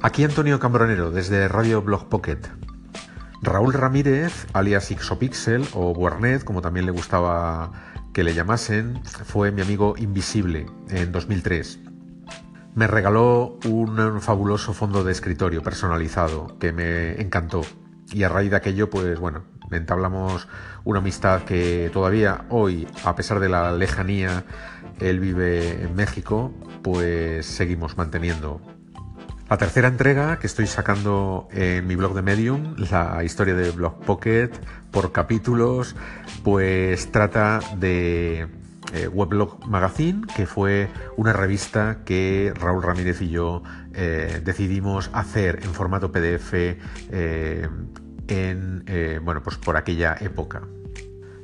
Aquí Antonio Cambronero, desde Radio Blog Pocket. Raúl Ramírez, alias Ixopixel o Buernet, como también le gustaba que le llamasen, fue mi amigo invisible en 2003. Me regaló un fabuloso fondo de escritorio personalizado que me encantó. Y a raíz de aquello, pues bueno, entablamos una amistad que todavía hoy, a pesar de la lejanía, él vive en México, pues seguimos manteniendo. La tercera entrega que estoy sacando en mi blog de Medium, la historia de Blog Pocket, por capítulos, pues trata de eh, Weblog Magazine, que fue una revista que Raúl Ramírez y yo eh, decidimos hacer en formato PDF eh, en, bueno, pues por aquella época.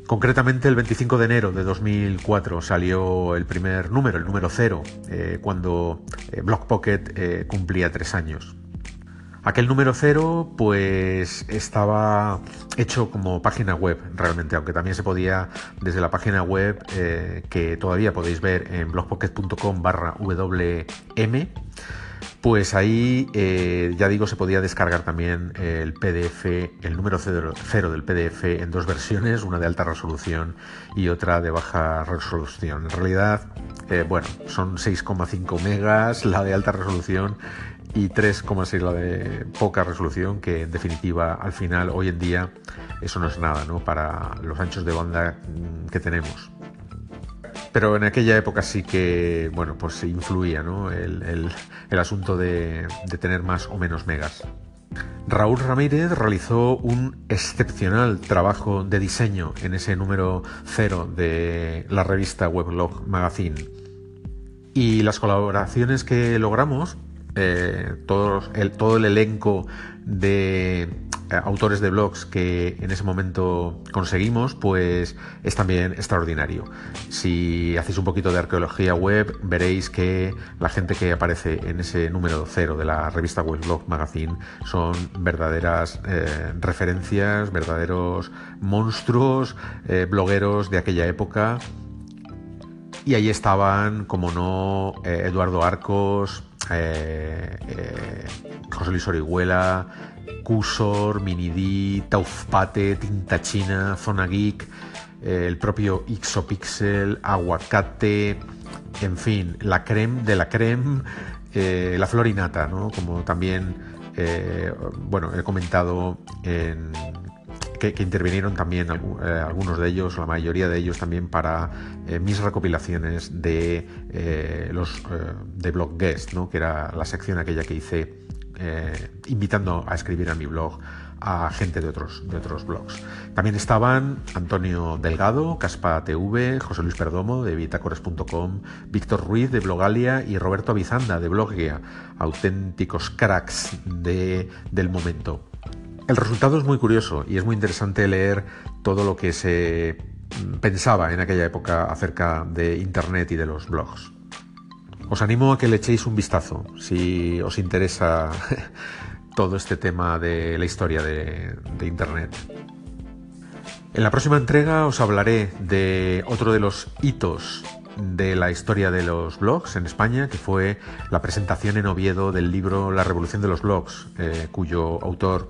Concretamente el 25 de enero de 2004 salió el primer número, el número cero, eh, cuando eh, Block Pocket eh, cumplía tres años. Aquel número cero pues estaba hecho como página web realmente, aunque también se podía desde la página web que todavía podéis ver en blogpocket.com barra wm pues ahí, eh, ya digo, se podía descargar también el PDF, el número cero, del PDF en dos versiones, una de alta resolución y otra de baja resolución. En realidad, eh, bueno, son 6,5 megas la de alta resolución y 3,6 la de poca resolución, que en definitiva, al final, hoy en día, eso no es nada, ¿no? Para los anchos de banda mm, que tenemos pero en aquella época sí que, bueno, pues influía, ¿no? El, asunto de, tener más o menos megas. Raúl Ramírez realizó un excepcional trabajo de diseño en ese número cero de la revista Weblog Magazine. Y las colaboraciones que logramos, eh, todo, el, todo el elenco de autores de blogs que en ese momento conseguimos, pues es también extraordinario. Si hacéis un poquito de arqueología web, veréis que la gente que aparece en ese número cero de la revista Blog Magazine son verdaderas eh, referencias, verdaderos monstruos, eh, blogueros de aquella época. Y ahí estaban, como no, Eduardo Arcos, José Luis Orihuela, Cusor, Minidi, Taufpate, Tinta China, Zona Geek, eh, el propio Ixopixel, Aguacate, en fin, la creme de la creme, eh, la florinata, ¿no? Como también, eh, bueno, he comentado que, intervinieron también algunos de ellos, la mayoría de ellos también para mis recopilaciones de los de Blog Guest, ¿no? que era la sección aquella que hice eh, invitando a escribir a mi blog a gente de otros, de otros blogs. También estaban Antonio Delgado, Caspa TV, José Luis Perdomo de bitacores.com, Víctor Ruiz de Blogalia y Roberto Avizanda de Blogia, auténticos cracks de, del momento. El resultado es muy curioso y es muy interesante leer todo lo que se pensaba en aquella época acerca de Internet y de los blogs. Os animo a que le echéis un vistazo si os interesa todo este tema de la historia de, Internet. En la próxima entrega os hablaré de otro de los hitos de la historia de los blogs en España, que fue la presentación en Oviedo del libro La Revolución de los Blogs, eh, cuyo autor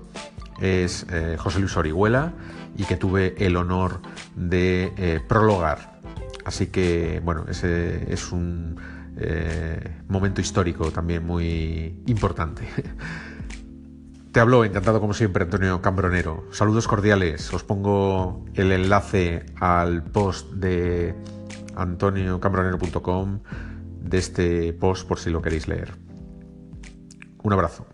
es eh, José Luis Orihuela y que tuve el honor de eh, prologar. Así que, bueno, ese es un eh, momento histórico también muy importante. Te hablo, encantado como siempre, Antonio Cambronero. Saludos cordiales. Os pongo el enlace al post de antoniocambronero.com de este post por si lo queréis leer. Un abrazo.